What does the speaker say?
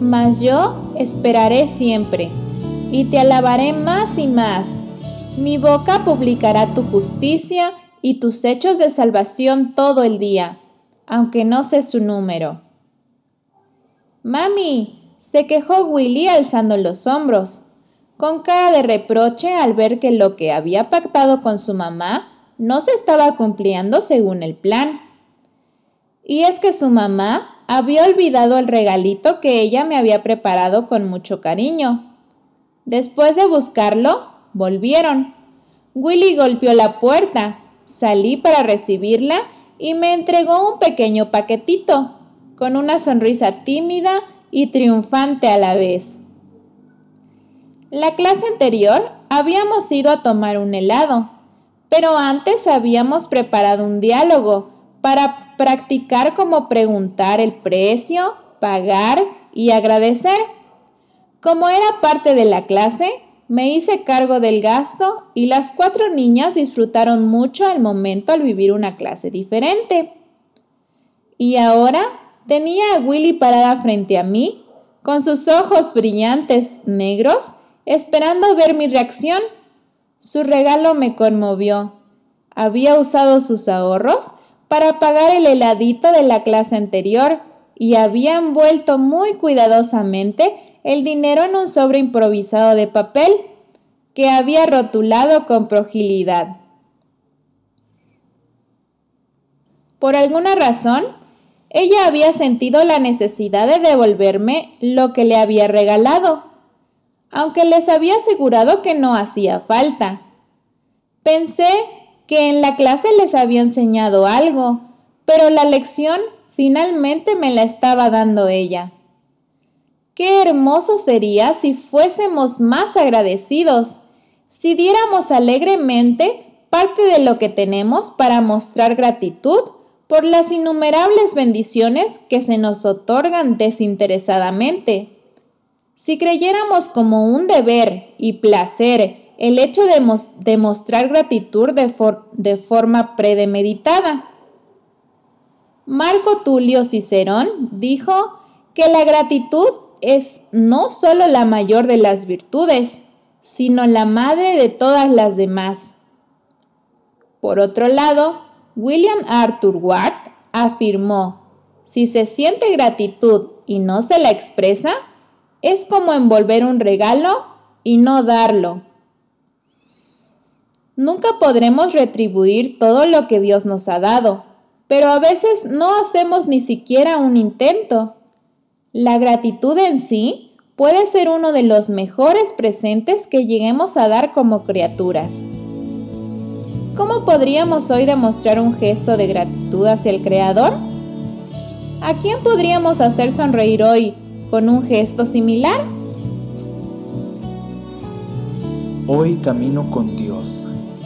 mas yo esperaré siempre, y te alabaré más y más. Mi boca publicará tu justicia y tus hechos de salvación todo el día, aunque no sé su número. Mami, se quejó Willy alzando los hombros, con cara de reproche al ver que lo que había pactado con su mamá no se estaba cumpliendo según el plan. Y es que su mamá había olvidado el regalito que ella me había preparado con mucho cariño. Después de buscarlo, volvieron. Willy golpeó la puerta, salí para recibirla y me entregó un pequeño paquetito, con una sonrisa tímida y triunfante a la vez. La clase anterior habíamos ido a tomar un helado, pero antes habíamos preparado un diálogo para practicar cómo preguntar el precio, pagar y agradecer. Como era parte de la clase, me hice cargo del gasto y las cuatro niñas disfrutaron mucho el momento al vivir una clase diferente. Y ahora tenía a Willy parada frente a mí, con sus ojos brillantes negros, esperando ver mi reacción. Su regalo me conmovió. Había usado sus ahorros para pagar el heladito de la clase anterior y había envuelto muy cuidadosamente el dinero en un sobre improvisado de papel que había rotulado con fragilidad. Por alguna razón, ella había sentido la necesidad de devolverme lo que le había regalado, aunque les había asegurado que no hacía falta. Pensé que en la clase les había enseñado algo, pero la lección finalmente me la estaba dando ella. Qué hermoso sería si fuésemos más agradecidos, si diéramos alegremente parte de lo que tenemos para mostrar gratitud por las innumerables bendiciones que se nos otorgan desinteresadamente. Si creyéramos como un deber y placer el hecho de demostrar gratitud de, forma premeditada. Marco Tulio Cicerón dijo que la gratitud es no solo la mayor de las virtudes, sino la madre de todas las demás. Por otro lado, William Arthur Ward afirmó, si se siente gratitud y no se la expresa, es como envolver un regalo y no darlo. Nunca podremos retribuir todo lo que Dios nos ha dado, pero a veces no hacemos ni siquiera un intento. La gratitud en sí puede ser uno de los mejores presentes que lleguemos a dar como criaturas. ¿Cómo podríamos hoy demostrar un gesto de gratitud hacia el Creador? ¿A quién podríamos hacer sonreír hoy con un gesto similar? Hoy camino con Dios,